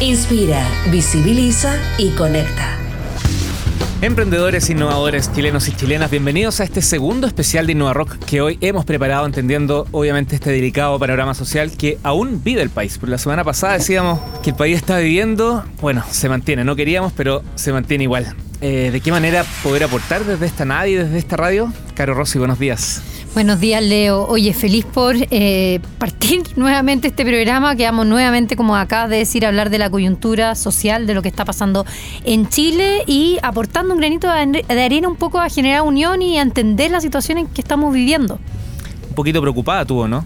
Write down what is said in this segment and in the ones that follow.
Inspira, visibiliza y conecta. Emprendedores, innovadores, chilenos y chilenas, bienvenidos a este segundo especial de Innova Rock que hoy hemos preparado entendiendo obviamente este delicado panorama social que aún vive el país. Por la semana pasada decíamos que el país está viviendo, bueno, se mantiene, no queríamos, pero se mantiene igual. Eh, ¿De qué manera poder aportar desde esta y desde esta radio? Caro Rossi, buenos días. Buenos días, Leo. Oye, feliz por eh, partir nuevamente este programa. Quedamos nuevamente, como acá de decir, hablar de la coyuntura social, de lo que está pasando en Chile y aportando un granito de arena un poco a generar unión y a entender la situación en que estamos viviendo. Un poquito preocupada tuvo, ¿no?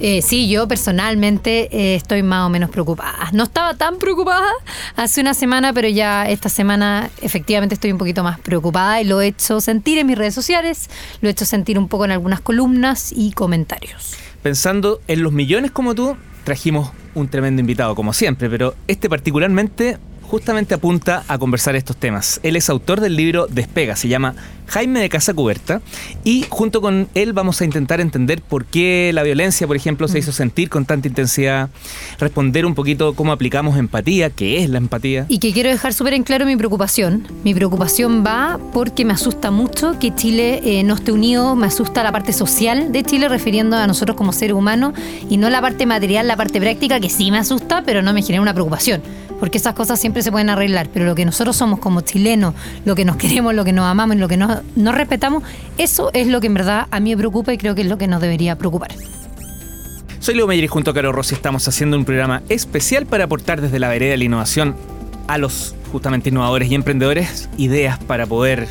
Eh, sí, yo personalmente eh, estoy más o menos preocupada. No estaba tan preocupada hace una semana, pero ya esta semana efectivamente estoy un poquito más preocupada y lo he hecho sentir en mis redes sociales, lo he hecho sentir un poco en algunas columnas y comentarios. Pensando en los millones como tú, trajimos un tremendo invitado, como siempre, pero este particularmente justamente apunta a conversar estos temas. Él es autor del libro Despega, se llama Jaime de Casa Cuberta, y junto con él vamos a intentar entender por qué la violencia, por ejemplo, se hizo sentir con tanta intensidad, responder un poquito cómo aplicamos empatía, qué es la empatía. Y que quiero dejar súper en claro mi preocupación. Mi preocupación va porque me asusta mucho que Chile eh, no esté unido, me asusta la parte social de Chile, refiriendo a nosotros como seres humanos, y no la parte material, la parte práctica, que sí me asusta, pero no me genera una preocupación porque esas cosas siempre se pueden arreglar, pero lo que nosotros somos como chilenos, lo que nos queremos, lo que nos amamos y lo que nos, respetamos, eso es lo que en verdad a mí me preocupa y creo que es lo que nos debería preocupar. Soy Leo Meyer y junto a Caro Rossi estamos haciendo un programa especial para aportar desde la vereda de la innovación a los justamente innovadores y emprendedores ideas para poder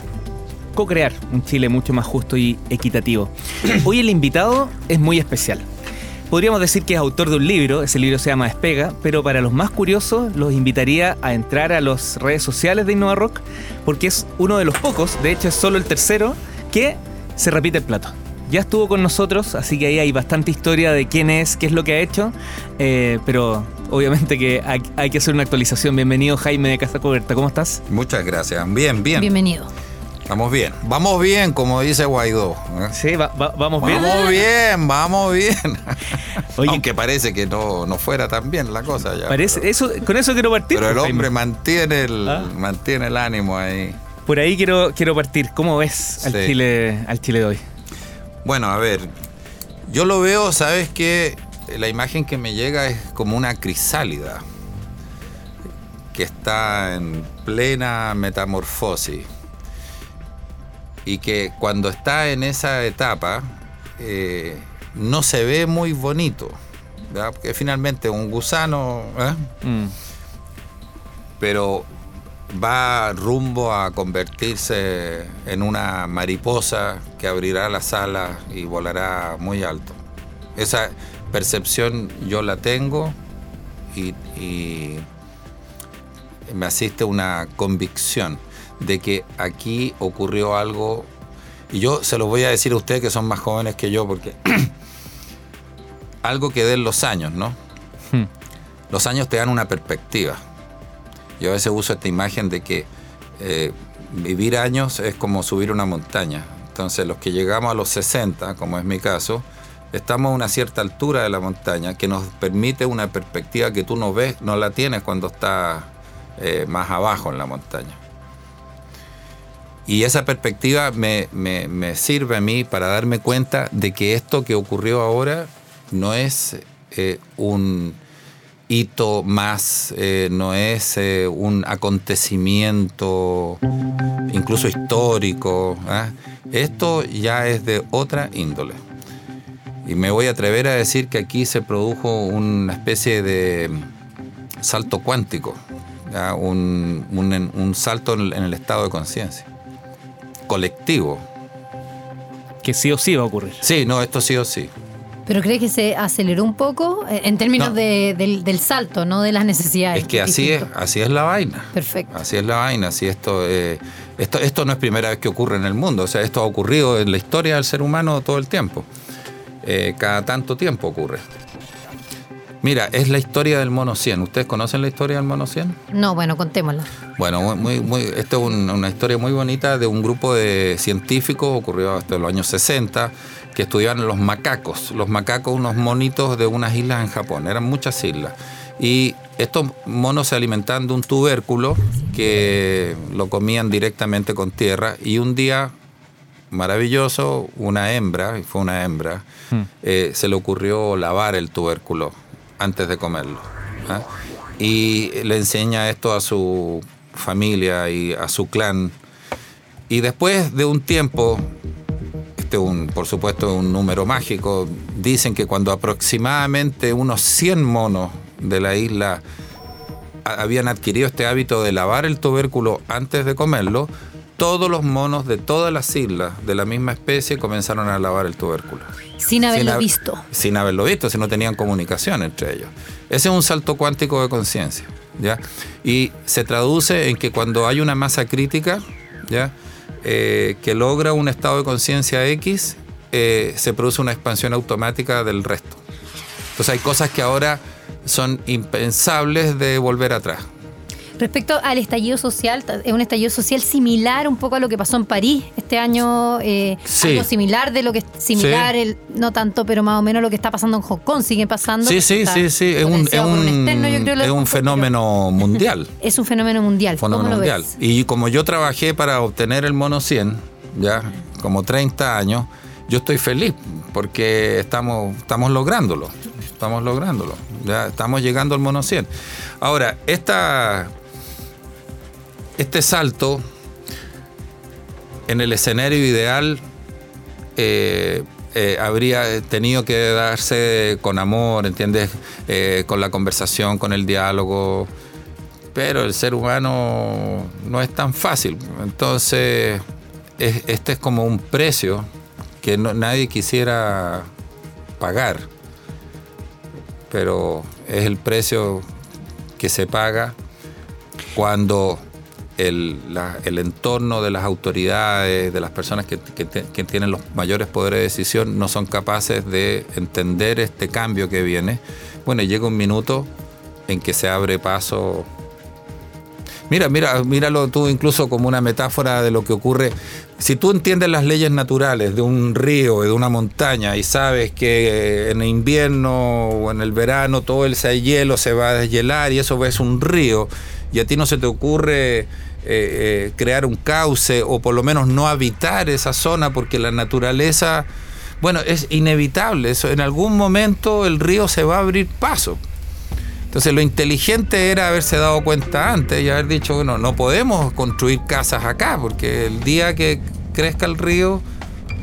co-crear un Chile mucho más justo y equitativo. Hoy el invitado es muy especial. Podríamos decir que es autor de un libro, ese libro se llama Despega, pero para los más curiosos los invitaría a entrar a las redes sociales de Innova Rock, porque es uno de los pocos, de hecho es solo el tercero, que se repite el plato. Ya estuvo con nosotros, así que ahí hay bastante historia de quién es, qué es lo que ha hecho, eh, pero obviamente que hay, hay, que hacer una actualización. Bienvenido Jaime de Casa Coberta, ¿cómo estás? Muchas gracias, bien, bien. Bienvenido. Vamos bien. Vamos bien, como dice Guaidó. ¿eh? Sí, vamos bien. Vamos bien, vamos bien. Aunque parece que no, no fuera tan bien la cosa ya. Parece, eso, con eso quiero partir. Pero el pues, hombre mantiene el, ah. mantiene el ánimo ahí. Por ahí quiero, quiero partir. ¿Cómo ves al, Chile, al Chile de hoy? Bueno, a ver. Yo lo veo, ¿sabes qué? La imagen que me llega es como una crisálida que está en plena metamorfosis y que cuando está en esa etapa eh, no se ve muy bonito, porque finalmente un gusano, ¿eh? mm. pero va rumbo a convertirse en una mariposa que abrirá las alas y volará muy alto. Esa percepción yo la tengo y, y me asiste una convicción de que aquí ocurrió algo, y yo se lo voy a decir a ustedes que son más jóvenes que yo, porque algo que den los años, ¿no? Hmm. Los años te dan una perspectiva. Yo a veces uso esta imagen de que eh, vivir años es como subir una montaña. Entonces los que llegamos a los 60, como es mi caso, estamos a una cierta altura de la montaña que nos permite una perspectiva que tú no ves, no la tienes cuando estás eh, más abajo en la montaña. Y esa perspectiva me, sirve a mí para darme cuenta de que esto que ocurrió ahora no es eh, un hito más, eh, no es eh, un acontecimiento incluso histórico. ¿ah? Esto ya es de otra índole. Y me voy a atrever a decir que aquí se produjo una especie de salto cuántico, un, salto en el estado de conciencia colectivo. Que sí o sí va a ocurrir. Sí, no, esto sí o sí. ¿Pero crees que se aceleró un poco eh, en términos No. de- del, del salto, no de las necesidades? Es que así es, así es la vaina. Perfecto. Así es la vaina, así esto, eh, esto, esto no es primera vez que ocurre en el mundo, o sea, esto ha ocurrido en la historia del ser humano todo el tiempo. Eh, cada tanto tiempo ocurre. Mira, es la historia del mono 100. ¿Ustedes conocen la historia del mono 100? No, bueno, contémosla. Bueno, muy, muy, muy, esto es un- una historia muy bonita de un grupo de científicos, ocurrió hasta los años 60, que estudiaban los macacos. Los macacos, unos monitos de unas islas en Japón, eran muchas islas. Y estos monos se alimentaban de un tubérculo que lo comían directamente con tierra y un día maravilloso, una hembra, y fue una hembra, eh, se le ocurrió lavar el tubérculo antes de comerlo. ¿ah? Y le enseña esto a su familia y a su clan. Y después de un tiempo, este un, por supuesto un número mágico, dicen que cuando aproximadamente unos 100 monos de la isla habían adquirido este hábito de lavar el tubérculo antes de comerlo, todos los monos de todas las islas de la misma especie comenzaron a lavar el tubérculo. Sin haberlo hab- visto. Sin haberlo visto, si no tenían comunicación entre ellos. Ese es un salto cuántico de conciencia. ¿ya? Y se traduce en que cuando hay una masa crítica ¿ya? Eh, que logra un estado de conciencia X, eh, se produce una expansión automática del resto. Entonces hay cosas que ahora son impensables de volver atrás. Respecto al estallido social, es un estallido social similar un poco a lo que pasó en París este año, eh, Sí. algo similar de lo que es similar, Sí. el- no tanto, pero más o menos lo que está pasando en Hong Kong sigue pasando. Sí, sí, sí, sí. Es un, es un, externo, yo creo, lo de es un fenómeno mundial. Es un fenómeno mundial. ¿Cómo fenómeno lo mundial. ves? Y como yo trabajé para obtener el mono 100, ya como 30 años, yo estoy feliz porque estamos, estamos lográndolo. Estamos lográndolo. Ya estamos llegando al mono 100. Ahora, esta, este salto en el escenario ideal eh, eh, habría tenido que darse con amor, ¿entiendes? Eh, con la conversación, con el diálogo. Pero el ser humano no es tan fácil. Entonces, es- este es como un precio que nadie quisiera pagar. Pero es el precio que se paga cuando el, la- el entorno de las autoridades, de las personas que, tienen los mayores poderes de decisión, no son capaces de entender este cambio que viene. Bueno, llega un minuto en que se abre paso. Mira, mira, míralo tú incluso como una metáfora de lo que ocurre. Si tú entiendes las leyes naturales de un río, de una montaña, y sabes que en el invierno o en el verano todo ese hielo se va a deshielar y eso es un río, y a ti no se te ocurre eh, eh, crear un cauce o por lo menos no habitar esa zona porque la naturaleza, bueno, es inevitable. Eso, en algún momento el río se va a abrir paso. Entonces lo inteligente era haberse dado cuenta antes y haber dicho, bueno, no podemos construir casas acá porque el día que crezca el río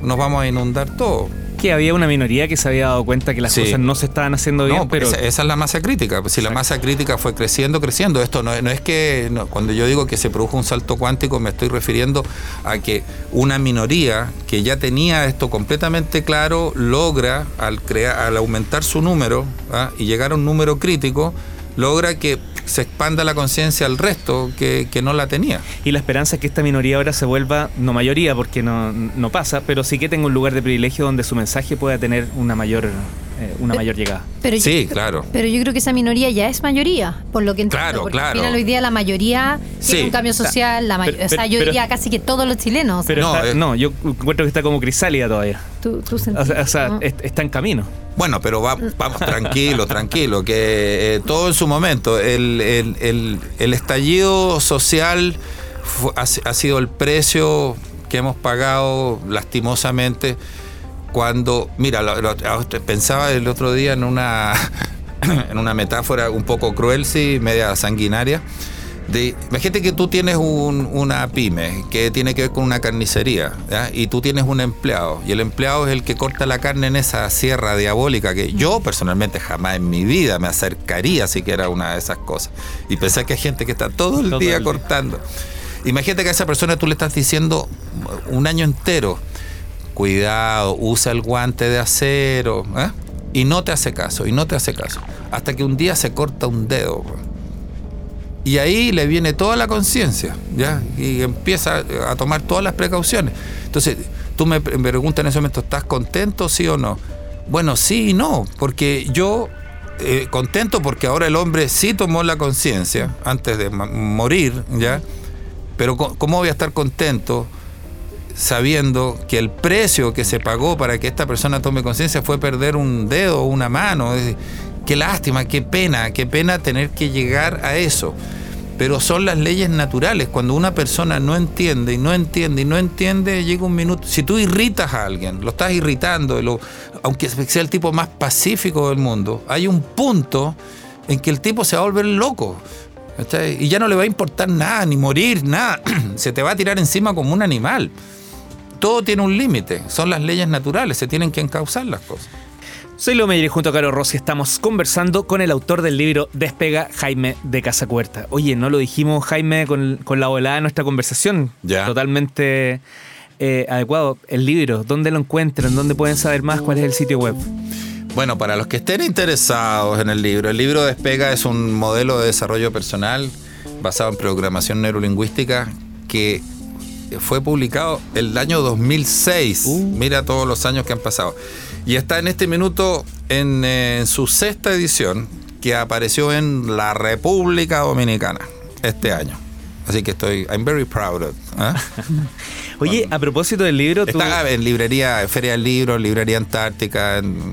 nos vamos a inundar todo. Que había una minoría que se había dado cuenta que las Sí. cosas no se estaban haciendo bien, No, pero esa, esa es la masa crítica. Pues Si la masa crítica fue creciendo, creciendo, esto no, no es que no, cuando yo digo que se produjo un salto cuántico, me estoy refiriendo a que una minoría que ya tenía esto completamente claro logra al crear, al aumentar su número ¿ah? y llegar a un número crítico, logra que se expanda la conciencia al resto que, que no la tenía. y la esperanza es que esta minoría ahora se vuelva, no mayoría porque no, no pasa, pero sí que tenga un lugar de privilegio donde su mensaje pueda tener una mayor, eh, una mayor llegada. Pero Sí, yo, claro. Pero yo creo que esa minoría ya es mayoría, por lo que entiendo. Claro, porque claro. Al final hoy día la mayoría Sí. tiene un cambio social, la Pero- o sea, yo pero- diría casi que todos los chilenos. Pero No, está- eh. no, yo encuentro que está como crisálida todavía. tú, tú O sentís, sea, o sea, ¿no? es- está en camino. Bueno, pero va- vamos tranquilo, tranquilo, que eh, todo en su momento. El, el- el- el estallido social ha sido el precio que hemos pagado lastimosamente cuando, mira, lo- lo- pensaba el otro día en una, en una metáfora un poco cruel, sí, media sanguinaria. De, imagínate que tú tienes un- una pyme que tiene que ver con una carnicería ¿ya? y tú tienes un empleado y el empleado es el que corta la carne en esa sierra diabólica que yo personalmente jamás en mi vida me acercaría siquiera a una de esas cosas y pensar que hay gente que está todo el Todo día el día. cortando imagínate que a esa persona tú le estás diciendo un año entero cuidado usa el guante de acero ¿eh? Y no te hace caso, y no te hace caso. Hasta que un día se corta un dedo. Y ahí le viene toda la conciencia, ¿ya? Y empieza a tomar todas las precauciones. Entonces, tú me preguntas en ese momento, ¿estás contento, sí o no? Bueno, sí y no, porque yo eh, contento porque ahora el hombre sí tomó la conciencia antes de morir, ¿ya? Pero ¿cómo voy a estar contento sabiendo que el precio que se pagó para que esta persona tome conciencia fue perder un dedo o una mano? Qué lástima, qué pena, qué pena tener que llegar a eso. Pero son las leyes naturales. Cuando una persona no entiende y no entiende y no entiende, llega un minuto. Si tú irritas a alguien, lo estás irritando, aunque sea el tipo más pacífico del mundo, hay un punto en que el tipo se va a volver loco. Y ya no le va a importar nada, ni morir, nada. se te va a tirar encima como un animal. Todo tiene un límite. Son las leyes naturales, se tienen que encauzar las cosas. Soy Leo Meyer y junto a Caro Rossi estamos conversando con el autor del libro Despega, Jaime de Casacuerta. Oye, no lo dijimos, Jaime, con, la volada de nuestra conversación. Ya. Totalmente eh, adecuado. El libro, ¿dónde lo encuentran? ¿Dónde pueden saber más? ¿Cuál es el sitio web? Bueno, para los que estén interesados en el libro, el libro Despega es un modelo de desarrollo personal basado en programación neurolingüística que fue publicado el año 2006. Uh. Mira todos los años que han pasado. Y está en este minuto en, su sexta edición que apareció en la República Dominicana este año. Así que estoy, I'm very proud of. ¿eh? Oye, a propósito del libro, está en librería, Feria del Libro, librería Antártica, en,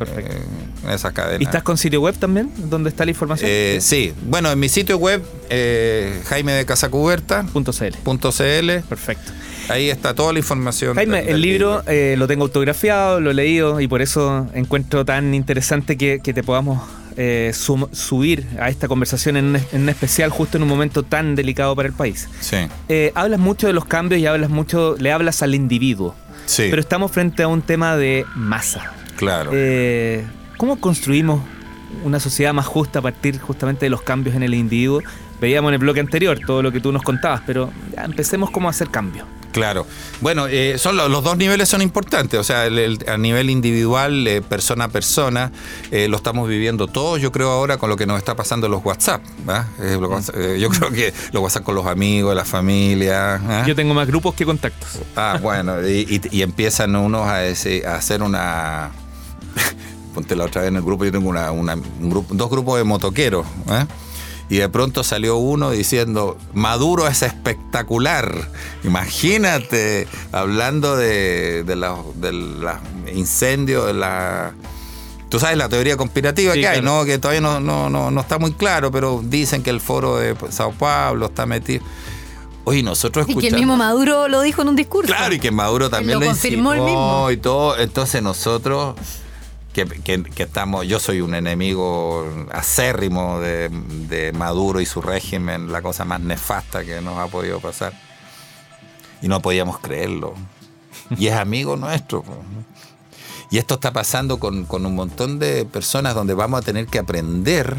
esas cadenas. ¿Y estás con sitio web también, ¿Dónde está la información? Eh, sí, bueno, en mi sitio web, eh, Jaime de Casacuberta.cl. Perfecto. Ahí está toda la información. Jaime, el libro, eh, lo tengo autografiado, lo he leído y por eso encuentro tan interesante que, te podamos eh, subir a esta conversación en un, especial justo en un momento tan delicado para el país. Sí. Eh, hablas mucho de los cambios y hablas mucho, le hablas al individuo. Sí. Pero estamos frente a un tema de masa. Claro. ¿Cómo construimos una sociedad más justa a partir justamente de los cambios en el individuo? Veíamos en el bloque anterior todo lo que tú nos contabas, pero ya empecemos cómo hacer cambio. Claro. Bueno, eh, son los, dos niveles son importantes. O sea, a nivel individual, eh, persona a persona, eh, lo estamos viviendo todos. Yo creo ahora con lo que nos está pasando en los WhatsApp. yo creo que los WhatsApp con los amigos, la familia. Yo tengo más grupos que contactos. Ah, bueno. y, empiezan unos a, a hacer una. Ponte la otra vez en el grupo. Yo tengo una, un grupo, dos grupos de motoqueros. Y de pronto salió uno diciendo, Maduro es espectacular. Imagínate, hablando de, de los incendios, de la... Tú sabes la teoría conspirativa que hay, ¿no? Que todavía no, no, no, está muy claro, pero dicen que el foro de Sao Paulo está metido. Oye, nosotros escuchamos. Y que el mismo Maduro lo dijo en un discurso. Claro, y que Maduro también lo, lo confirmó el mismo. Y todo. Entonces nosotros que, estamos, yo soy un enemigo acérrimo de, Maduro y su régimen, la cosa más nefasta que nos ha podido pasar. Y no podíamos creerlo. Y es amigo nuestro. Y esto está pasando con, con un montón de personas donde vamos a tener que aprender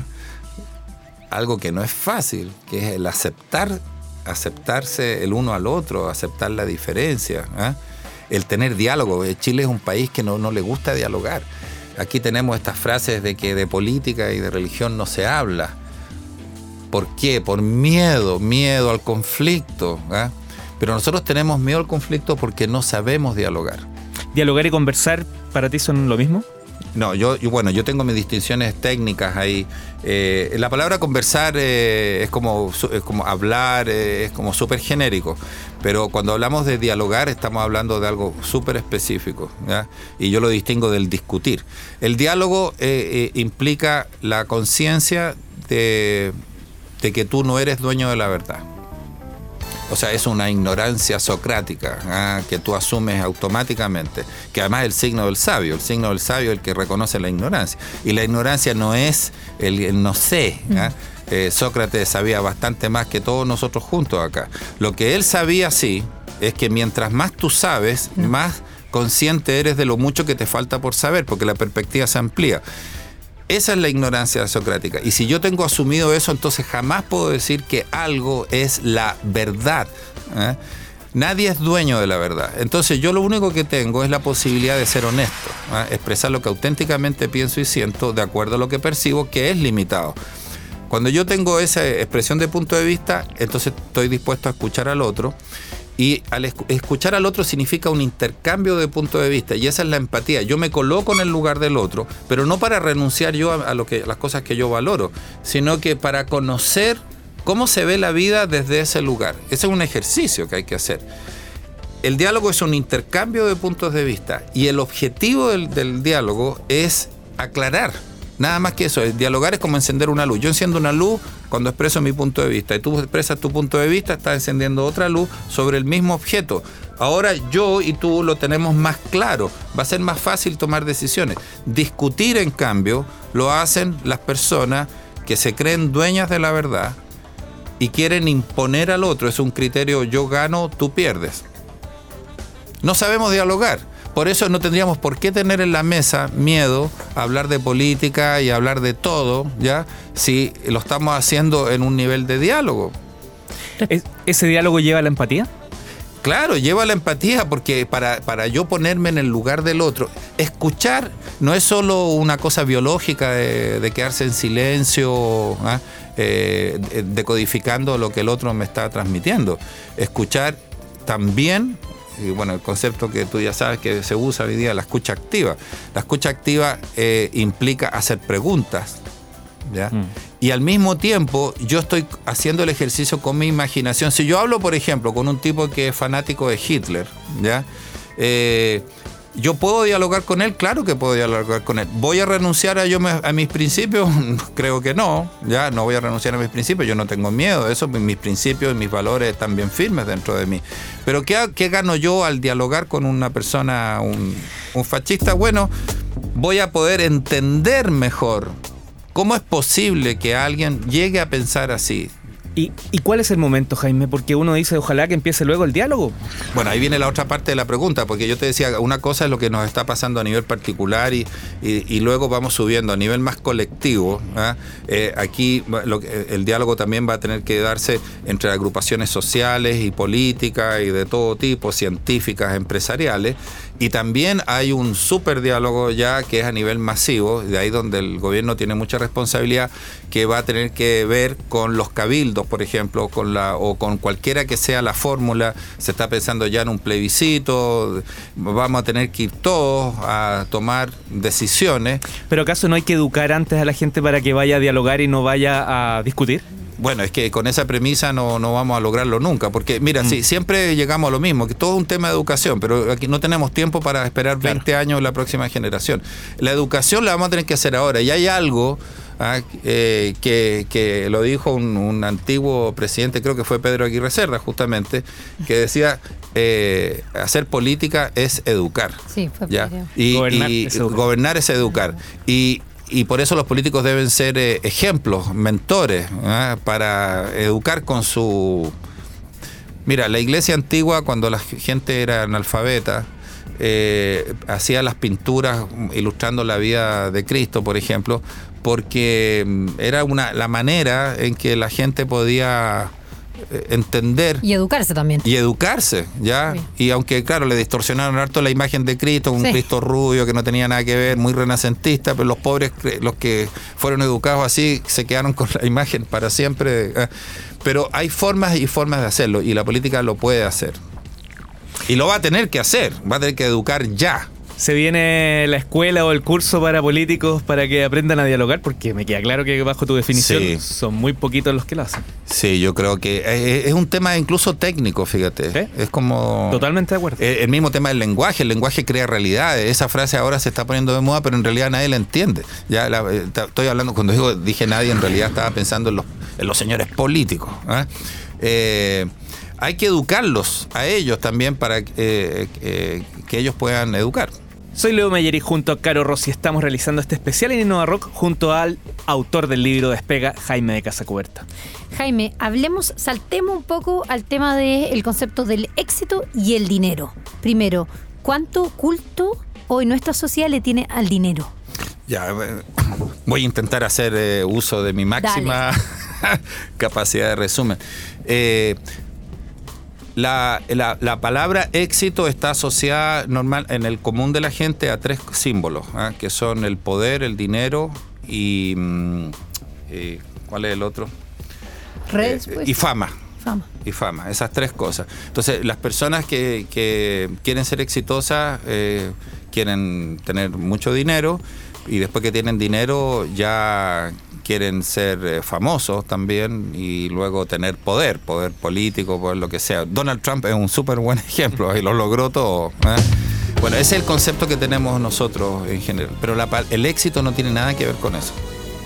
algo que no es fácil, que es el aceptar, aceptarse el uno al otro, aceptar la diferencia, ¿eh? el tener diálogo. Chile es un país que no, no le gusta dialogar. Aquí tenemos estas frases de que de política y de religión no se habla. ¿Por qué? Por miedo, miedo al conflicto. ¿ah? Pero nosotros tenemos miedo al conflicto porque no sabemos dialogar. ¿Dialogar y conversar para ti son lo mismo? No, yo, bueno, yo tengo mis distinciones técnicas ahí. Eh, la palabra conversar eh, es, como, es como hablar, eh, es como súper genérico, pero cuando hablamos de dialogar estamos hablando de algo súper específico, y yo lo distingo del discutir. El diálogo implica la conciencia de que tú no eres dueño de la verdad. O sea, es una ignorancia socrática ¿ah? que tú asumes automáticamente, que además es el signo del sabio, el signo del sabio es el que reconoce la ignorancia. Y la ignorancia no es el, no sé. ¿ah? Mm. Eh, Sócrates sabía bastante más que todos nosotros juntos acá. Lo que él sabía sí es que mientras más tú sabes, mm. más consciente eres de lo mucho que te falta por saber, porque la perspectiva se amplía. Esa es la ignorancia socrática. Y si yo tengo asumido eso, entonces jamás puedo decir que algo es la verdad. ¿eh? Nadie es dueño de la verdad. Entonces yo lo único que tengo es la posibilidad de ser honesto, ¿ah? expresar lo que auténticamente pienso y siento de acuerdo a lo que percibo, que es limitado. Cuando yo tengo esa expresión de punto de vista, entonces estoy dispuesto a escuchar al otro. Y al escuchar al otro significa un intercambio de punto de vista y esa es la empatía. Yo me coloco en el lugar del otro, pero no para renunciar yo a, lo que, las cosas que yo valoro, sino que para conocer cómo se ve la vida desde ese lugar. Ese es un ejercicio que hay que hacer. El diálogo es un intercambio de puntos de vista y el objetivo del, diálogo es aclarar. Nada más que eso, dialogar es como encender una luz. Yo enciendo una luz cuando expreso mi punto de vista y tú expresas tu punto de vista, estás encendiendo otra luz sobre el mismo objeto. Ahora yo y tú lo tenemos más claro, va a ser más fácil tomar decisiones. Discutir, en cambio, lo hacen las personas que se creen dueñas de la verdad, y quieren imponer al otro. Es un criterio yo gano, tú pierdes. No sabemos dialogar. Por eso no tendríamos por qué tener en la mesa miedo a hablar de política y hablar de todo, ¿ya? Si lo estamos haciendo en un nivel de diálogo. ¿Ese diálogo lleva a la empatía? Claro, lleva la empatía porque para, para, yo ponerme en el lugar del otro, escuchar no es solo una cosa biológica de, quedarse en silencio, ¿ah? eh, decodificando lo que el otro me está transmitiendo. Escuchar también, y bueno, el concepto que tú ya sabes que se usa hoy día, la escucha activa. La escucha activa eh, implica hacer preguntas, ¿ya? Mm y al mismo tiempo yo estoy haciendo el ejercicio con mi imaginación. Si yo hablo, por ejemplo, con un tipo que es fanático de Hitler, ¿ya? Eh, yo puedo dialogar con él, claro que puedo dialogar con él. ¿Voy a renunciar a, yo a mis principios? Creo que no, ya no voy a renunciar a mis principios, yo no tengo miedo, eso, mis principios y mis valores están bien firmes dentro de mí. Pero ¿qué, qué gano yo al dialogar con una persona, un, un fascista? Bueno, voy a poder entender mejor ¿Cómo es posible que alguien llegue a pensar así? ¿Y, cuál es el momento, Jaime? Porque uno dice, ojalá que empiece luego el diálogo. Bueno, ahí viene la otra parte de la pregunta, porque yo te decía, una cosa es lo que nos está pasando a nivel particular y, y, luego vamos subiendo a nivel más colectivo. ¿ah? Eh, aquí el diálogo también va a tener que darse entre agrupaciones sociales y políticas y de todo tipo, científicas, empresariales. Y también hay un super diálogo ya que es a nivel masivo, de ahí donde el gobierno tiene mucha responsabilidad, que va a tener que ver con los cabildos, por ejemplo, con la, o con cualquiera que sea la fórmula. Se está pensando ya en un plebiscito, vamos a tener que ir todos a tomar decisiones. ¿Pero acaso no hay que educar antes a la gente para que vaya a dialogar y no vaya a discutir? Bueno, es que con esa premisa no, no vamos a lograrlo nunca, porque mira, mm. siempre llegamos a lo mismo, que todo es un tema de educación, pero aquí no tenemos tiempo para esperar 20 años la próxima generación. La educación la vamos a tener que hacer ahora, y hay algo ah, eh, que, lo dijo un, antiguo presidente, creo que fue Pedro Aguirre Cerda, justamente, que decía, eh, hacer política es educar. Sí, fue ¿ya? Y, gobernar, es educar. gobernar es educar. Y y por eso los políticos deben ser eh, ejemplos, mentores, ¿eh? para educar con su... Mira, la iglesia antigua, cuando la gente era analfabeta, eh, hacía las pinturas ilustrando la vida de Cristo, por ejemplo, porque mm, era una, la manera en que la gente podía entender. Y educarse también. Y educarse, ¿ya? Y aunque, claro, le distorsionaron harto la imagen de Cristo, un Cristo rubio que no tenía nada que ver, muy renacentista, pero los pobres, los que fueron educados así, se quedaron con la imagen para siempre. ¿eh? Pero hay formas y formas de hacerlo, y la política lo puede hacer. Y lo va a tener que hacer, va a tener que educar ya se viene la escuela o el curso para políticos para que aprendan a dialogar? Porque me queda claro que bajo tu definición son muy poquitos los que lo hacen. Sí, yo creo que es, un tema incluso técnico, fíjate. Es como... Totalmente de acuerdo. El, mismo tema del lenguaje, el lenguaje crea realidades. Esa frase ahora se está poniendo de moda, pero en realidad nadie la entiende. Ya eh, estoy hablando, cuando digo dije nadie, en realidad estaba pensando en los, en los señores políticos. ¿eh? eh hay que educarlos a ellos también para eh, que ellos puedan educar. Soy Leo Meyer y junto a Caro Rossi estamos realizando este especial en Innova Rock junto al autor del libro Despega, Jaime de Casacuberta. Jaime, hablemos, saltemos un poco al tema del concepto del éxito y el dinero. Primero, ¿cuánto culto hoy nuestra sociedad le tiene al dinero? Ya, eh, voy a intentar hacer eh, uso de mi máxima capacidad de resumen. Eh, La, la- la palabra éxito está asociada normal en el común de la gente a tres símbolos, ¿ah? que son el poder, el dinero y, mm, y- ¿cuál es el otro? Redes, Eh, pues. y fama. Fama. y fama, esas tres cosas. Entonces, las personas que, que quieren ser exitosas eh, quieren tener mucho dinero y después que tienen dinero ya quieren ser eh, famosos también y luego tener poder, poder político, poder lo que sea. Donald Trump es un súper buen ejemplo y lo logró todo. ¿eh? Bueno, ese es el concepto que tenemos nosotros en general, pero la el éxito no tiene nada que ver con eso.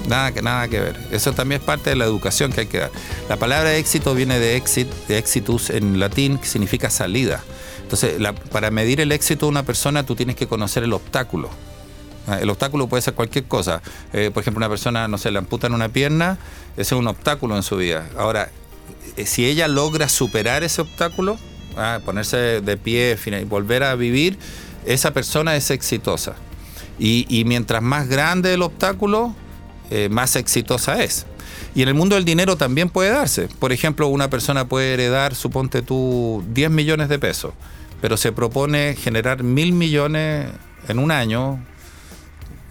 Nada nada que ver. Eso también es parte de la educación que hay que dar. La palabra éxito viene de exit, de exitus en latín, que significa salida. Entonces, la- para medir el éxito de una persona, tú tienes que conocer el obstáculo. Ah, El obstáculo puede ser cualquier cosa. Eh, por ejemplo, una persona, no sé, le amputan una pierna, ese es un obstáculo en su vida. Ahora, eh, si ella logra superar ese obstáculo, ah, ponerse de pie y volver a vivir, esa persona es exitosa. Y, y mientras más grande el obstáculo, eh, más exitosa es. Y en el mundo del dinero también puede darse. Por ejemplo, una persona puede heredar, suponte tú, 10 millones de pesos, pero se propone generar mil millones en un año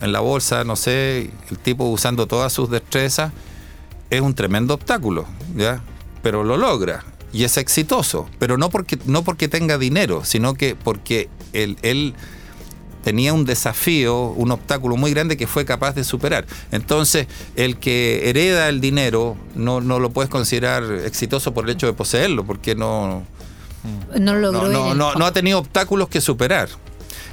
en la bolsa, no sé, el tipo usando todas sus destrezas, es un tremendo obstáculo, ¿ya? Pero lo logra y es exitoso, pero no porque, no porque tenga dinero, sino que porque él, él tenía un desafío, un obstáculo muy grande que fue capaz de superar. Entonces, el que hereda el dinero no, no lo puedes considerar exitoso por el hecho de poseerlo, porque no, No lo logró. no, no, no ha tenido obstáculos que superar.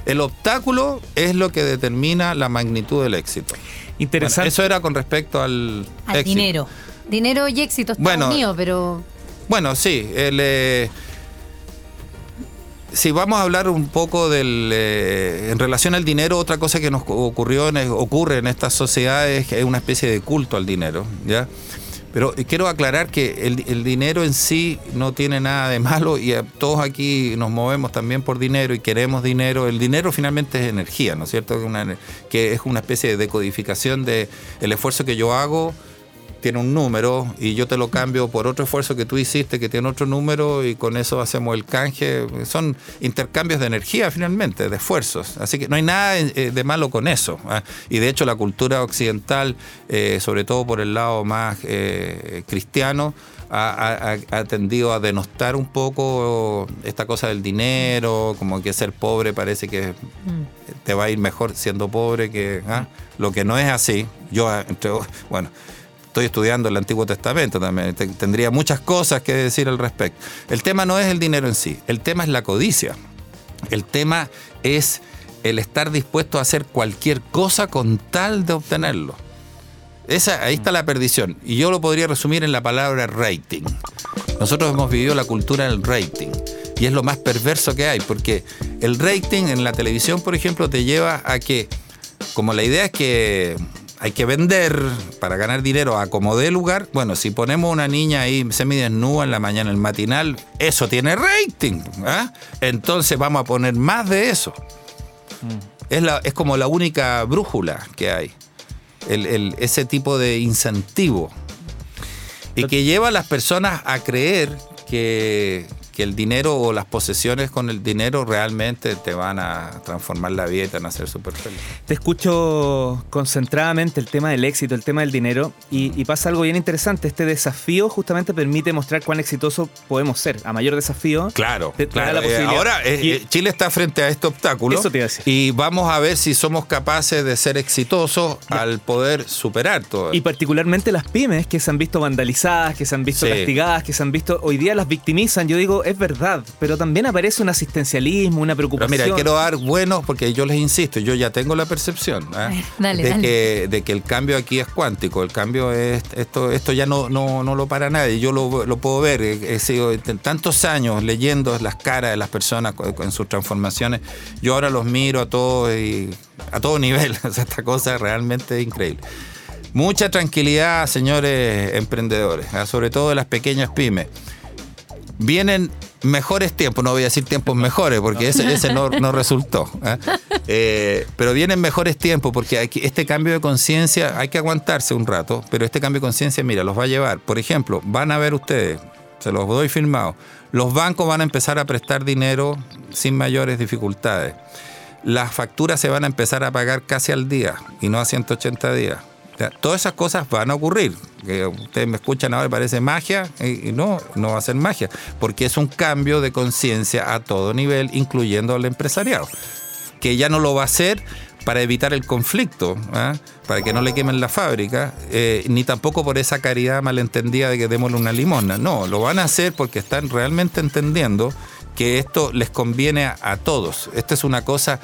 El obstáculo es lo que determina la magnitud del éxito. Interesante. Bueno, eso era con respecto al, Al éxito. dinero. Dinero y éxito está Bueno. unido, pero Bueno, sí. el, eh, si vamos a hablar un poco del, eh, en relación al dinero, otra cosa que nos ocurrió en, ocurre en estas sociedades es una especie de culto al dinero, ¿ya? Pero quiero aclarar que el, el dinero en sí no tiene nada de malo y todos aquí nos movemos también por dinero y queremos dinero. El dinero finalmente es energía, ¿no es cierto? Una- que es una especie de decodificación de el esfuerzo que yo hago tiene un número y yo te lo cambio por otro esfuerzo que tú hiciste que tiene otro número y con eso hacemos el canje. Son intercambios de energía finalmente, de esfuerzos. Así que no hay nada eh, de malo con eso. ¿ah? Y de hecho la cultura occidental, eh, sobre todo por el lado más eh, cristiano, ha, ha- tendido a denostar un poco esta cosa del dinero, como que ser pobre parece que te va a ir mejor siendo pobre que ¿ah? lo que no es así. Yo, ah, entre- bueno, estoy estudiando el Antiguo Testamento también, te- tendría muchas cosas que decir al respecto. El tema no es el dinero en sí, el tema es la codicia. El tema es el estar dispuesto a hacer cualquier cosa con tal de obtenerlo. Esa, ahí está la perdición. Y yo lo podría resumir en la palabra rating. Nosotros hemos vivido la cultura del rating. Y es lo más perverso que hay, porque el rating en la televisión, por ejemplo, te lleva a que, como la idea es que hay que vender para ganar dinero a como dé lugar, bueno, si ponemos una niña ahí semidesnuda en la mañana, el matinal, eso tiene rating. ¿ah? Entonces vamos a poner más de eso. Es, la- es como la única brújula que hay. El- el- ese tipo de incentivo. Y que lleva a las personas a creer que, que el dinero o las posesiones con el dinero realmente te van a transformar la vida y te van a hacer súper feliz. Te escucho concentradamente el tema del éxito, el tema del dinero, y, y pasa algo bien interesante. Este desafío justamente permite mostrar cuán exitoso podemos ser. A mayor desafío, Claro, te- te da la Eh, posibilidad. ahora eh, Y- eh, Chile está frente a este obstáculo Eso te iba a decir. y vamos a ver si somos capaces de ser exitosos Ya. al poder superar todo. Y particularmente las pymes que se han visto vandalizadas, que se han visto Sí. castigadas, que se han visto hoy día las victimizan. Yo digo, es verdad, pero también aparece un asistencialismo, una Pero preocupación. mira, quiero dar buenos porque yo les insisto, yo ya tengo la percepción ¿ah? dale, de, dale. Que, de que el cambio aquí es cuántico, el cambio es esto, esto ya no, no, no lo para nadie, yo lo, lo puedo ver, he, he sido tantos años leyendo las caras de las personas en sus transformaciones, yo ahora los miro a todos y a todo nivel, esta cosa es realmente increíble. Mucha tranquilidad, señores emprendedores, ¿ah? sobre todo de las pequeñas pymes vienen mejores tiempos, no voy a decir tiempos mejores, porque ese, ese no, no resultó. ¿eh? Eh, pero vienen mejores tiempos, porque aquí, este cambio de conciencia hay que aguantarse un rato, pero este cambio de conciencia, mira, los va a llevar. Por ejemplo, van a ver ustedes, se los doy firmado. Los bancos van a empezar a prestar dinero sin mayores dificultades. Las facturas se van a empezar a pagar casi al día y no a 180 días. Todas esas cosas van a ocurrir. Que ustedes me escuchan ahora y parece magia, y no, no va a ser magia, porque es un cambio de conciencia a todo nivel, incluyendo al empresariado, que ya no lo va a hacer para evitar el conflicto, ¿ah? para que no le quemen la fábrica, eh, ni tampoco por esa caridad malentendida de que démosle una limosna. No, lo van a hacer porque están realmente entendiendo que esto les conviene a, todos. Esta es una cosa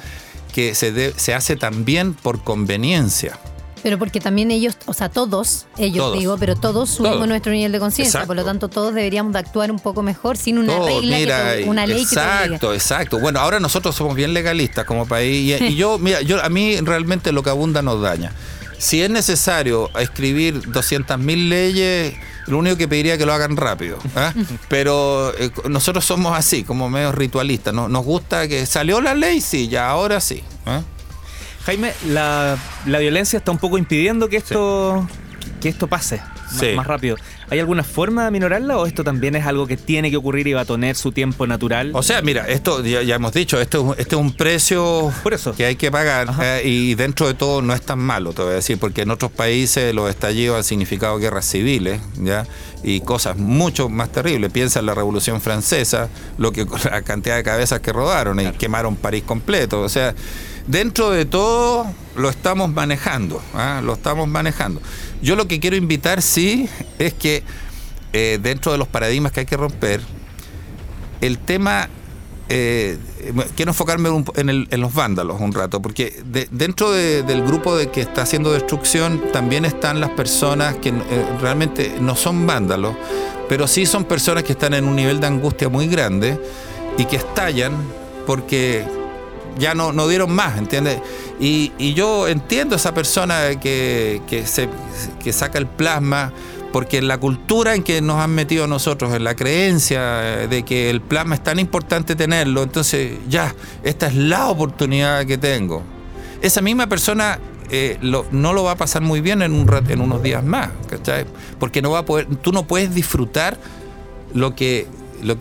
que se, se hace también por conveniencia. Pero porque también ellos, o sea, todos, ellos digo, pero todos subimos nuestro nivel de conciencia, por lo tanto todos deberíamos de actuar un poco mejor sin una regla, una ley exacto, Exacto, Bueno, ahora nosotros somos bien legalistas como país y, yo, mira, yo a mí realmente lo que abunda nos daña. Si es necesario escribir 200.000 leyes, lo único que pediría es que lo hagan rápido. ¿ah? Pero eh, nosotros somos así, como medio ritualistas. Nos, gusta que salió la ley, sí, ya ahora sí. ¿ah? Jaime, la, violencia está un poco impidiendo que esto, que esto pase más, rápido. ¿Hay alguna forma de minorarla o esto también es algo que tiene que ocurrir y va a tener su tiempo natural? O sea, mira, esto ya, hemos dicho, esto, este es un precio que hay que pagar eh, y dentro de todo no es tan malo, te voy a decir, porque en otros países los estallidos han significado guerras civiles, ¿ya? Y cosas mucho más terribles. Piensa en la Revolución Francesa, lo que la cantidad de cabezas que rodaron y quemaron París completo. O sea, dentro de todo lo estamos manejando, ¿ah? lo estamos manejando. Yo lo que quiero invitar, sí, es que eh, dentro de los paradigmas que hay que romper, el tema, eh, quiero enfocarme en, los vándalos un rato, porque dentro del grupo de que está haciendo destrucción también están las personas que eh, realmente no son vándalos, pero sí son personas que están en un nivel de angustia muy grande y que estallan porque ya no, no dieron más, ¿entiendes? Y, yo entiendo esa persona que, que saca el plasma, porque en la cultura en que nos han metido nosotros, en la creencia de que el plasma es tan importante tenerlo, entonces ya, esta es la oportunidad que tengo. Esa misma persona eh, no lo va a pasar muy bien en, un, en unos días más, ¿cachai? Porque no va a poder, tú no puedes disfrutar lo que,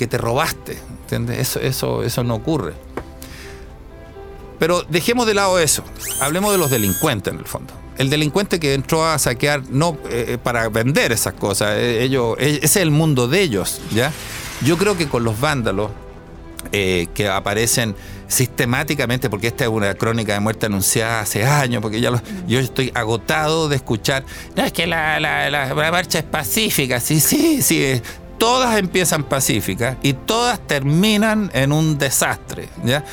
te robaste, ¿entiendes? Eso no ocurre. Pero dejemos de lado eso. Hablemos de los delincuentes en el fondo. El delincuente que entró a saquear no eh, para vender esas cosas, eh, ellos, eh, ese es el mundo de ellos, ¿ya? Yo creo que con los vándalos que aparecen sistemáticamente, porque esta es una crónica de muerte anunciada hace años, porque ya yo estoy agotado de escuchar, no, es que la, marcha es pacífica, sí, sí, sí, todas empiezan pacíficas y todas terminan en un desastre, ¿ya?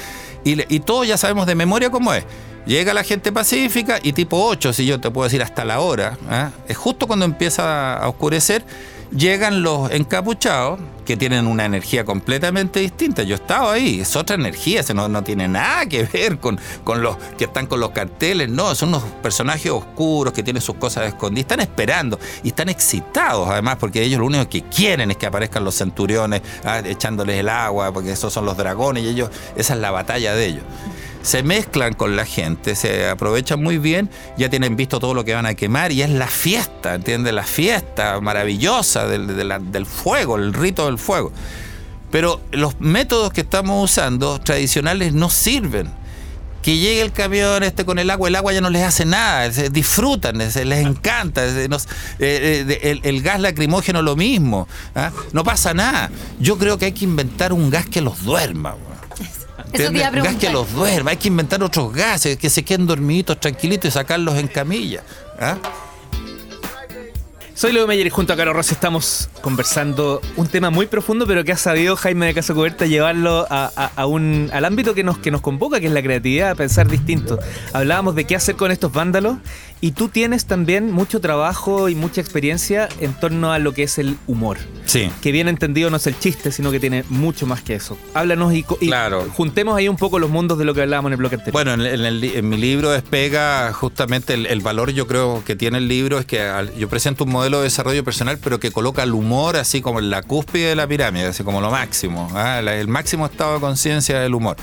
Y, todos ya sabemos de memoria cómo es. Llega la gente pacífica y tipo 8, si yo te puedo decir hasta la hora, ¿ah? es justo cuando empieza a oscurecer, llegan los encapuchados que tienen una energía completamente distinta. Yo he estado ahí, es otra energía, eso no, tiene nada que ver con, con, los que están con los carteles, no, son unos personajes oscuros que tienen sus cosas escondidas, están esperando y están excitados además porque ellos lo único que quieren es que aparezcan los centuriones ah, echándoles el agua, porque esos son los dragones y ellos, esa es la batalla de ellos se mezclan con la gente, se aprovechan muy bien, ya tienen visto todo lo que van a quemar y es la fiesta, ¿entiendes? La fiesta maravillosa del, fuego, el rito del fuego. Pero los métodos que estamos usando tradicionales no sirven que llegue el camión este con el agua, el agua ya no les hace nada, disfrutan, les encanta, eh, eh, el, gas lacrimógeno lo mismo, ¿ah? no pasa nada. Yo creo que hay que inventar un gas que los duerma. Eso gas que los duerma, hay que inventar otros gases que se queden dormiditos tranquilitos y sacarlos en camilla. ¿ah? Soy Leo Meyer y junto a Caro Rossi estamos conversando un tema muy profundo, pero que ha sabido Jaime de Casa Cubierta llevarlo a, un, al ámbito que nos, que nos convoca, que es la creatividad, a pensar distinto. Hablábamos de qué hacer con estos vándalos y tú tienes también mucho trabajo y mucha experiencia en torno a lo que es el humor. Sí. Que bien entendido no es el chiste, sino que tiene mucho más que eso. Háblanos y, juntemos ahí un poco los mundos de lo que hablábamos en el bloque anterior. Bueno, en, mi libro despega justamente el, valor, yo creo, que tiene el libro, es que yo presento un modelo de desarrollo personal, pero que coloca el humor así como en la cúspide de la pirámide, así como lo máximo, ¿ah? el máximo estado de conciencia del humor.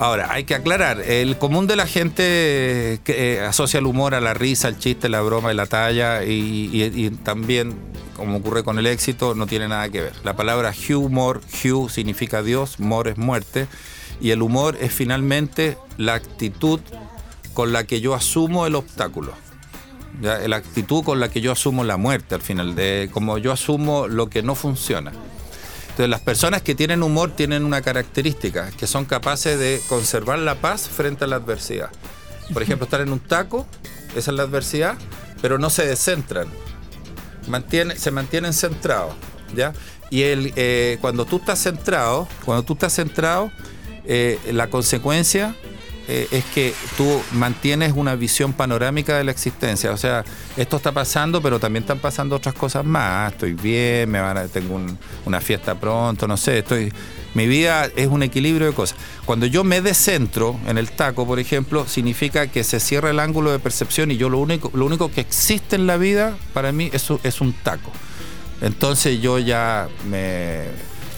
Ahora, hay que aclarar, el común de la gente que, eh, asocia el humor a la risa, el chiste, la broma y la talla y, también como ocurre con el éxito, no tiene nada que ver. La palabra humor, hu significa Dios, mor es muerte, y el humor es finalmente la actitud con la que yo asumo el obstáculo. La actitud con la que yo asumo la muerte al final, de como yo asumo lo que no funciona. Entonces las personas que tienen humor tienen una característica, que son capaces de conservar la paz frente a la adversidad. Por ejemplo, estar en un taco, esa es la adversidad, pero no se descentran. Se mantienen centrados. ¿ya? Y el, eh, cuando tú estás centrado, cuando tú estás centrado, eh, la consecuencia eh, es que tú mantienes una visión panorámica de la existencia. O sea, esto está pasando, pero también están pasando otras cosas más. Estoy bien, me van a, tengo una fiesta pronto, no sé, estoy. Mi vida es un equilibrio de cosas. Cuando yo me descentro en el taco, por ejemplo, significa que se cierra el ángulo de percepción y yo lo único, lo único que existe en la vida para mí es, es un taco. Entonces yo ya me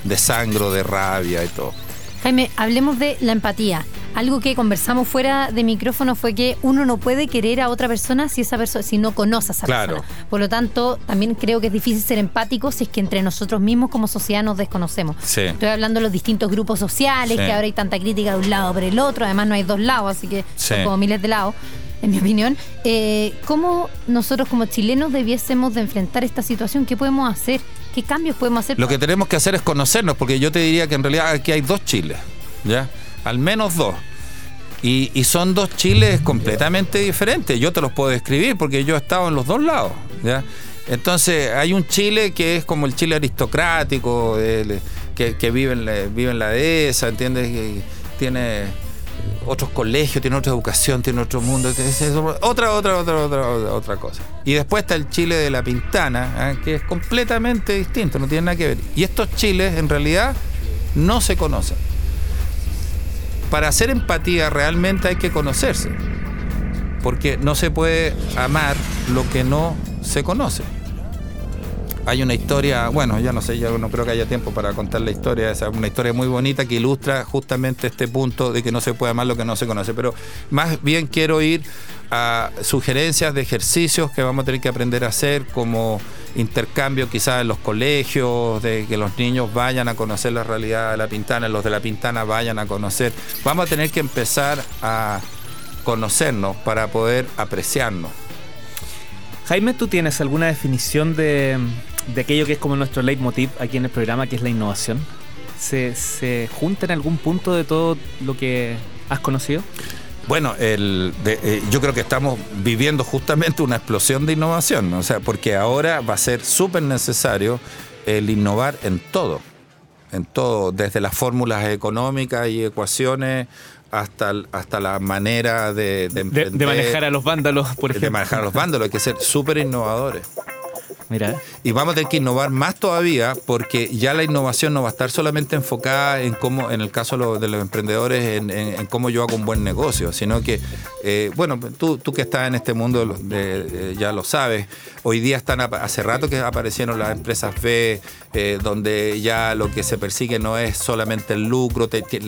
desangro de rabia y todo. Jaime, hablemos de la empatía. Algo que conversamos fuera de micrófono fue que uno no puede querer a otra persona si esa persona, si no conoce a esa persona. Por lo tanto, también creo que es difícil ser empático si es que entre nosotros mismos como sociedad nos desconocemos. Estoy hablando de los distintos grupos sociales, que ahora hay tanta crítica de un lado por el otro, además no hay dos lados, así que son como miles de lados en mi opinión, eh, ¿cómo nosotros como chilenos debiésemos de enfrentar esta situación? ¿Qué podemos hacer? ¿Qué cambios podemos hacer? Lo que tenemos que hacer es conocernos, porque yo te diría que en realidad aquí hay dos Chiles, ¿ya? Al menos dos. Y, son dos Chiles completamente diferentes. Yo te los puedo describir porque yo he estado en los dos lados, ¿ya? Entonces, hay un Chile que es como el Chile aristocrático, que, vive, en la, vive dehesa, ¿entiendes? Que tiene otros colegios, tiene otra educación, tiene otro mundo, otra, otra, otra, otra, otra cosa. Y después está el Chile de la Pintana, ¿eh? que es completamente distinto, no tiene nada que ver. Y estos chiles en realidad no se conocen. Para hacer empatía realmente hay que conocerse, porque no se puede amar lo que no se conoce hay una historia, bueno, ya no sé, yo no creo que haya tiempo para contar la historia, es una historia muy bonita que ilustra justamente este punto de que no se puede amar lo que no se conoce, pero más bien quiero ir a sugerencias de ejercicios que vamos a tener que aprender a hacer como intercambio quizás en los colegios, de que los niños vayan a conocer la realidad de la Pintana, los de la Pintana vayan a conocer. Vamos a tener que empezar a conocernos para poder apreciarnos. Jaime, ¿tú tienes alguna definición de, de aquello que es como nuestro leitmotiv aquí en el programa, que es la innovación? ¿Se, junta en algún punto de todo lo que has conocido? Bueno, el, eh, yo creo que estamos viviendo justamente una explosión de innovación, o sea, porque ahora va a ser súper necesario el innovar en todo, en todo, desde las fórmulas económicas y ecuaciones hasta, hasta la manera de, de, de manejar a los vándalos, por ejemplo. De manejar a los vándalos, hay que ser súper innovadores. Y vamos a tener que innovar más todavía porque ya la innovación no va a estar solamente enfocada en cómo, en el caso de los emprendedores, en, cómo yo hago un buen negocio, sino que, eh, bueno, tú, tú que estás en este mundo ya lo sabes, hoy día están, hace rato que aparecieron las empresas B, eh, donde ya lo que se persigue no es solamente el lucro, tiene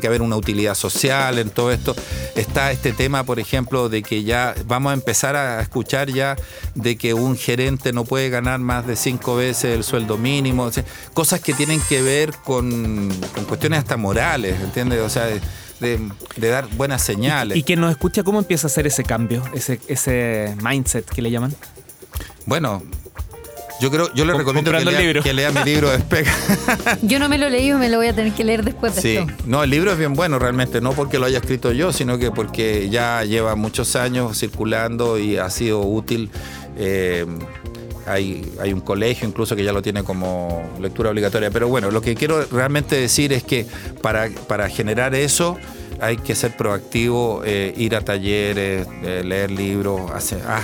que haber una utilidad social en todo esto. Está este tema, por ejemplo, de que ya vamos a empezar a escuchar ya de que un gerente no puede ganar más de cinco veces el sueldo mínimo, cosas que tienen que ver con, cuestiones hasta morales, ¿entiendes? O sea, de, dar buenas señales. ¿Y, quien nos escucha cómo empieza a hacer ese cambio, ese, ese mindset que le llaman? Bueno, yo creo, yo le recomiendo que lea, que lea, mi libro de Spec. yo no me lo he leído, me lo voy a tener que leer después de sí. No, el libro es bien bueno realmente, no porque lo haya escrito yo, sino que porque ya lleva muchos años circulando y ha sido útil. Eh, hay, hay, un colegio incluso que ya lo tiene como lectura obligatoria. Pero bueno, lo que quiero realmente decir es que para, para generar eso hay que ser proactivo, eh, ir a talleres, eh, leer libros, hacer, ah,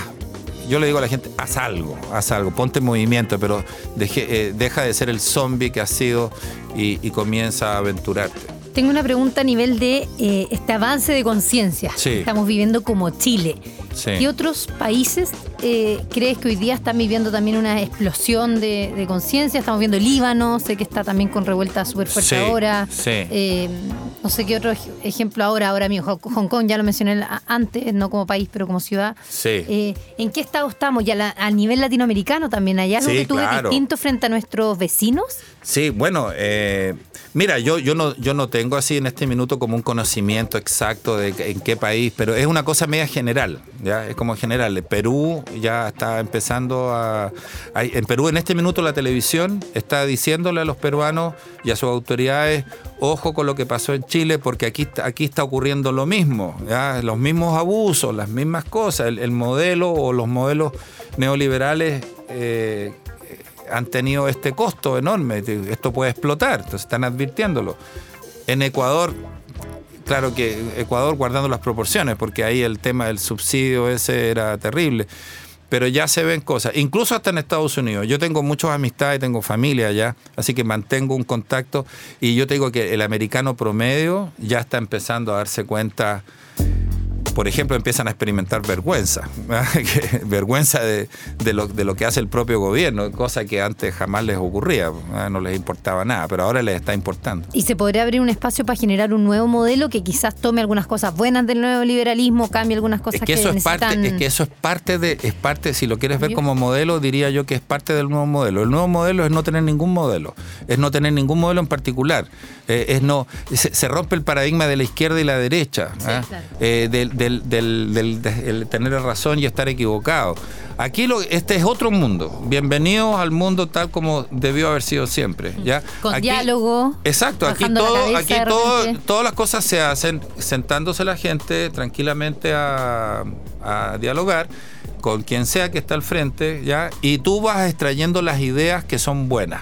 yo le digo a la gente, haz algo, haz algo, ponte en movimiento, pero eh, deja de ser el zombie que has sido y, comienza a aventurarte. Tengo una pregunta a nivel de eh, este avance de conciencia que estamos viviendo como Chile. ¿Qué otros países eh, crees que hoy día están viviendo también una explosión de, conciencia? Estamos viendo Líbano, sé que está también con revuelta súper fuerte ahora. No sé qué otro ej- ejemplo ahora, ahora mío. Hong Kong, ya lo mencioné antes, no como país, pero como ciudad. Sí. Eh, ¿En qué estado estamos? La- a nivel latinoamericano también. ¿Hay algo Sí, que tú ves claro. distinto frente a nuestros vecinos? Sí, bueno, eh, mira, yo, yo, no, yo no tengo así en este minuto como un conocimiento exacto de en qué país, pero es una cosa media general, ¿ya? Es como general. Perú ya está empezando a... en Perú en este minuto la televisión está diciéndole a los peruanos y a sus autoridades, ojo con lo que pasó en Chile, porque aquí, aquí está ocurriendo lo mismo. Los mismos abusos, las mismas cosas, el, el modelo o los modelos neoliberales... eh, han tenido este costo enorme, esto puede explotar, entonces están advirtiéndolo. En Ecuador, claro que Ecuador guardando las proporciones, porque ahí el tema del subsidio ese era terrible, pero ya se ven cosas, incluso hasta en Estados Unidos. Yo tengo muchas amistades, tengo familia allá, así que mantengo un contacto y yo te digo que el americano promedio ya está empezando a darse cuenta por ejemplo, empiezan a experimentar vergüenza, Que- vergüenza de, de lo, de lo que hace el propio gobierno, cosa que antes jamás les ocurría, no les importaba nada, pero ahora les está importando. Y se podría abrir un espacio para generar un nuevo modelo que quizás tome algunas cosas buenas del nuevo liberalismo, cambie algunas cosas Es que eso es parte, necesitan- es que eso es parte de, es parte, si lo quieres ver como modelo, diría yo que es parte del nuevo modelo. El nuevo modelo es no tener ningún modelo, es no tener ningún modelo en particular, eh, es no, se, se rompe el paradigma de la izquierda y la derecha, ¿ah? claro. Eh, del, del- del- del- de- el tener razón y estar equivocado. Aquí lo, este es otro mundo. Bienvenidos al mundo tal como debió haber sido siempre. ¿ya? Con Aquí- diálogo, Exacto, aquí todo, aquí todo, todas las cosas se hacen sentándose la gente tranquilamente a, a dialogar con quien sea que está al frente, ¿ya? Y tú vas extrayendo las ideas que son buenas.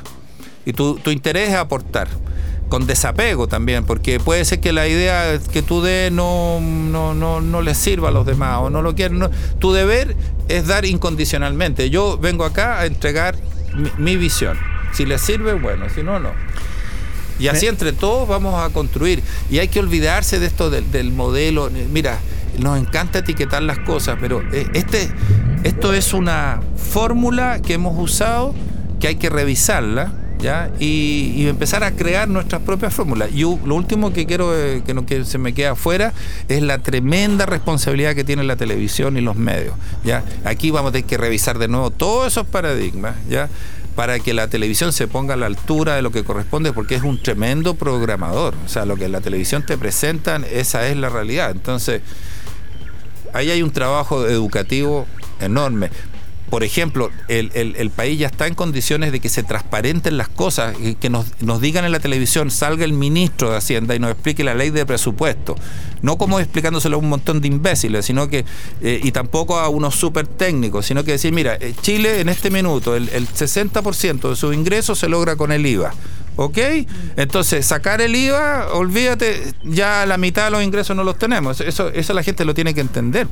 Y tu, tu interés es aportar. Con desapego también, porque puede ser que la idea que tú des no, no, no, no les sirva a los demás o no lo quieren. no. Tu deber es dar incondicionalmente. Yo vengo acá a entregar mi, mi visión. Si les sirve, bueno, si no, no. Y así entre todos vamos a construir. Y hay que olvidarse de esto del, del modelo. Mira, nos encanta etiquetar las cosas, pero eh, este, esto es una fórmula que hemos usado que hay que revisarla. ¿Ya? Y, empezar a crear nuestras propias fórmulas. Y lo último que quiero eh, que no que se me queda afuera es la tremenda responsabilidad que tiene la televisión y los medios. ¿ya? Aquí vamos a tener que revisar de nuevo todos esos paradigmas. ¿ya? para que la televisión se ponga a la altura de lo que corresponde, porque es un tremendo programador. O sea, lo que la televisión te presentan, esa es la realidad. Entonces, ahí hay un trabajo educativo enorme. Por ejemplo, el, el- el país ya está en condiciones de que se transparenten las cosas, y que nos, nos digan en la televisión, salga el ministro de Hacienda y nos explique la ley de presupuesto. No como explicándoselo a un montón de imbéciles, sino que, eh, y tampoco a unos súper técnicos, sino que decir, mira, eh, Chile en este minuto, el, el 60% de sus ingresos se logra con el IVA. ¿Ok? Entonces, sacar el IVA, olvídate, ya la mitad de los ingresos no los tenemos. Eso, eso la gente lo tiene que entender.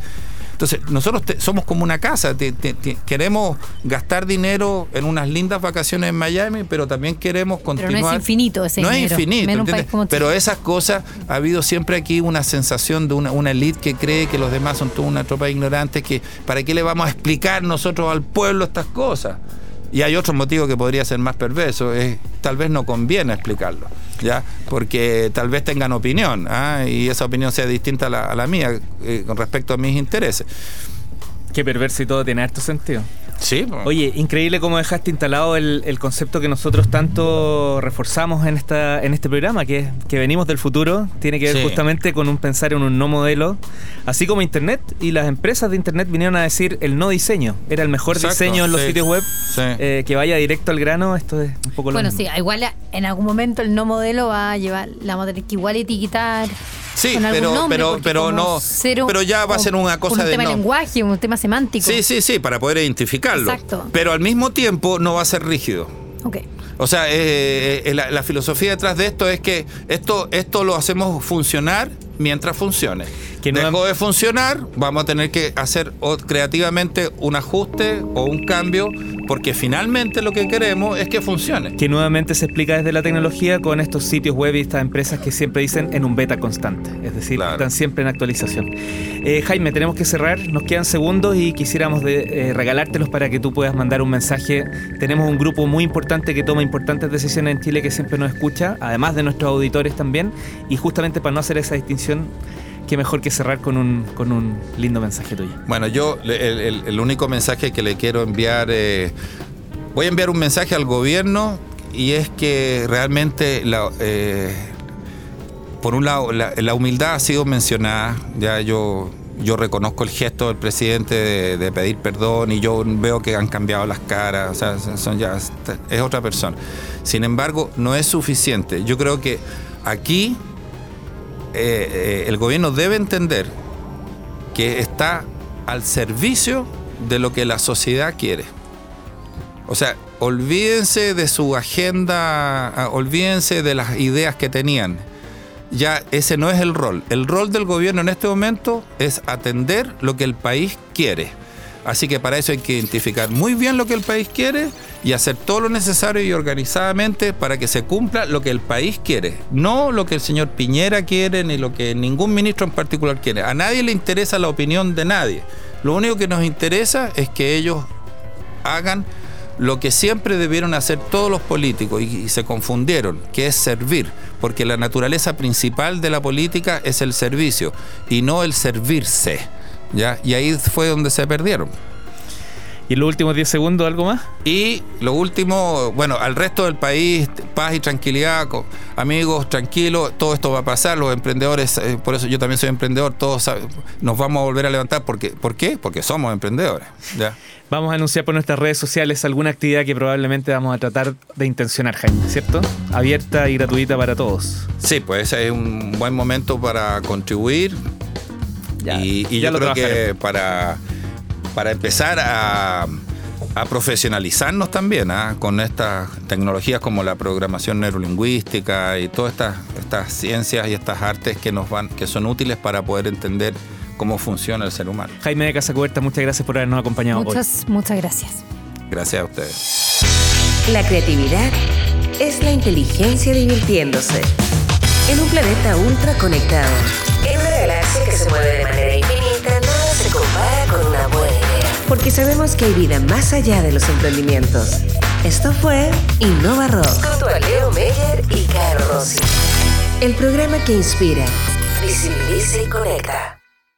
Entonces, nosotros te- somos como una casa, te- te- queremos gastar dinero en unas lindas vacaciones en Miami, pero también queremos Pero no continuar. es infinito ese No es infinito, pero esas cosas, ha habido siempre aquí una sensación de una, una elite que cree que los demás son toda una tropa de ignorantes, que para qué le vamos a explicar nosotros al pueblo estas cosas. Y hay otro motivo que podría ser más perverso, es tal vez no conviene explicarlo, ¿ya? Porque tal vez tengan opinión, ¿ah? y esa opinión sea distinta a la, a la mía eh, con respecto a mis intereses. Qué perverso y todo tiene harto sentido. Sí. Oye, increíble cómo dejaste instalado el, el concepto que nosotros tanto reforzamos en esta en este programa, que es que venimos del futuro, tiene que ver Sí. justamente con un pensar en un no modelo, así como Internet y las empresas de Internet vinieron a decir el no diseño, era el mejor Exacto, diseño en los sí. sitios web, Sí. eh, que vaya directo al grano, esto es un poco lo Bueno, mismo. sí, igual en algún momento el no modelo va a llevar, la vamos a tener que igual etiquetar. Sí, pero- nombre, pero- pero no- cero- pero ya va a ser una cosa un de tema de no. lenguaje, un tema semántico. Sí, sí, sí, para poder identificarlo. Exacto. Pero al mismo tiempo no va a ser rígido. Ok. O sea, eh, eh, la, la filosofía detrás de esto es que esto, esto lo hacemos funcionar mientras funcione. Que no- Dejó de funcionar, vamos a tener que hacer creativamente un ajuste o un cambio porque finalmente lo que queremos es que funcione. Que nuevamente se explica desde la tecnología con estos sitios web y estas empresas que siempre dicen en un beta constante, es decir, están siempre en actualización. Eh, Jaime, tenemos que cerrar, nos quedan segundos y quisiéramos de, eh, regalártelos para que tú puedas mandar un mensaje. Tenemos un grupo muy importante que toma importantes decisiones en Chile que siempre nos escucha, además de nuestros auditores también, y justamente para no hacer esa distinción qué mejor que cerrar con un, con un lindo mensaje tuyo. Bueno, yo el, único mensaje que le quiero enviar, eh, voy a enviar un mensaje al gobierno y es que realmente, eh, por un lado, la, humildad ha sido mencionada, ya yo... Yo reconozco el gesto del presidente de, pedir perdón y yo veo que han cambiado las caras, o sea, son ya, es otra persona. Sin embargo, no es suficiente. Yo creo que aquí eh, eh, el gobierno debe entender que está al servicio de lo que la sociedad quiere. O sea, olvídense de su agenda, ah, olvídense de las ideas que tenían. Ya ese no es el rol. El rol del gobierno en este momento es atender lo que el país quiere. Así que para eso hay que identificar muy bien lo que el país quiere y hacer todo lo necesario y organizadamente para que se cumpla lo que el país quiere, no lo que el señor Piñera quiere ni lo que ningún ministro en particular quiere. A nadie le interesa la opinión de nadie. Lo único que nos interesa es que ellos hagan lo que siempre debieron hacer todos los políticos y, se confundieron, que es servir, porque la naturaleza principal de la política es el servicio y no el servirse. ¿Ya? Y ahí fue donde se perdieron. ¿Y en los últimos 10 segundos algo más? Y lo último, bueno, al resto del país, paz y tranquilidad, amigos, tranquilos, todo esto va a pasar, los emprendedores, eh, por eso yo también soy emprendedor, todos nos vamos a volver a levantar, porque, ¿por qué? Porque somos emprendedores. ¿ya? Vamos a anunciar por nuestras redes sociales alguna actividad que probablemente vamos a tratar de intencionar, Jaime, ¿cierto? Abierta y gratuita para todos. Sí, pues es un buen momento para contribuir y, yo creo que para, para empezar a, profesionalizarnos también ¿ah? con estas tecnologías como la programación neurolingüística y todas estas, estas ciencias y estas artes que nos van, que son útiles para poder entender cómo funciona el ser humano. Jaime de Casa Cubierta, muchas gracias por habernos acompañado muchas, hoy. Muchas gracias. Gracias a ustedes. La creatividad es la inteligencia divirtiéndose en un planeta ultra conectado que se mueve de manera infinita, nada se compara con una buena idea. Porque sabemos que hay vida más allá de los emprendimientos. Esto fue Innova Rock. Junto a Leo Meyer y Caro Rossi. El programa que inspira, visibiliza y conecta.